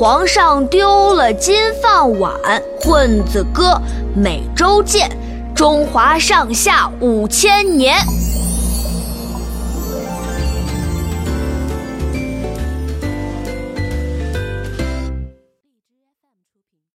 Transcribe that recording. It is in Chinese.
皇上丢了金饭碗，混子哥每周见，中华上下五千年。